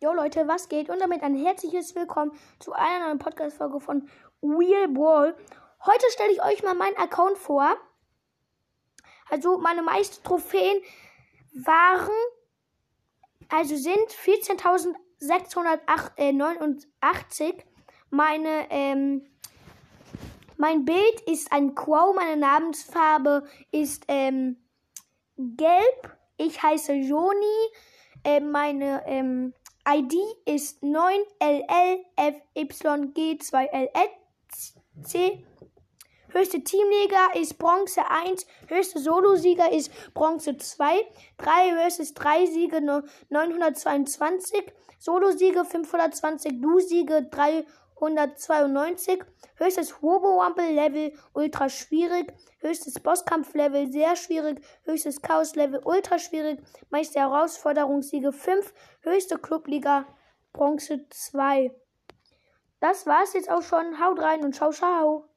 Jo Leute, was geht? Und damit ein herzliches Willkommen zu einer neuen Podcast-Folge von Wheel Ball. Heute stelle ich euch mal meinen Account vor. Also meine meisten Trophäen waren, also sind 14.689. Meine, ähm, mein Bild ist ein Quo, meine Namensfarbe ist ähm, gelb. Ich heiße Joni. Äh, meine ähm, ID ist 9LLFYG2LC. Höchste Teamliga ist Bronze 1, höchste Solosieger ist Bronze 2, 3 versus 3 Siege 922, Solosiege 520, Du-Siege 392, höchstes Robo-Rumble-Level ultra schwierig, höchstes Bosskampf-Level sehr schwierig, höchstes Chaos-Level ultra schwierig, meiste Herausforderungssiege 5, höchste Clubliga Bronze 2. Das war's jetzt auch schon. Haut rein und ciao, ciao.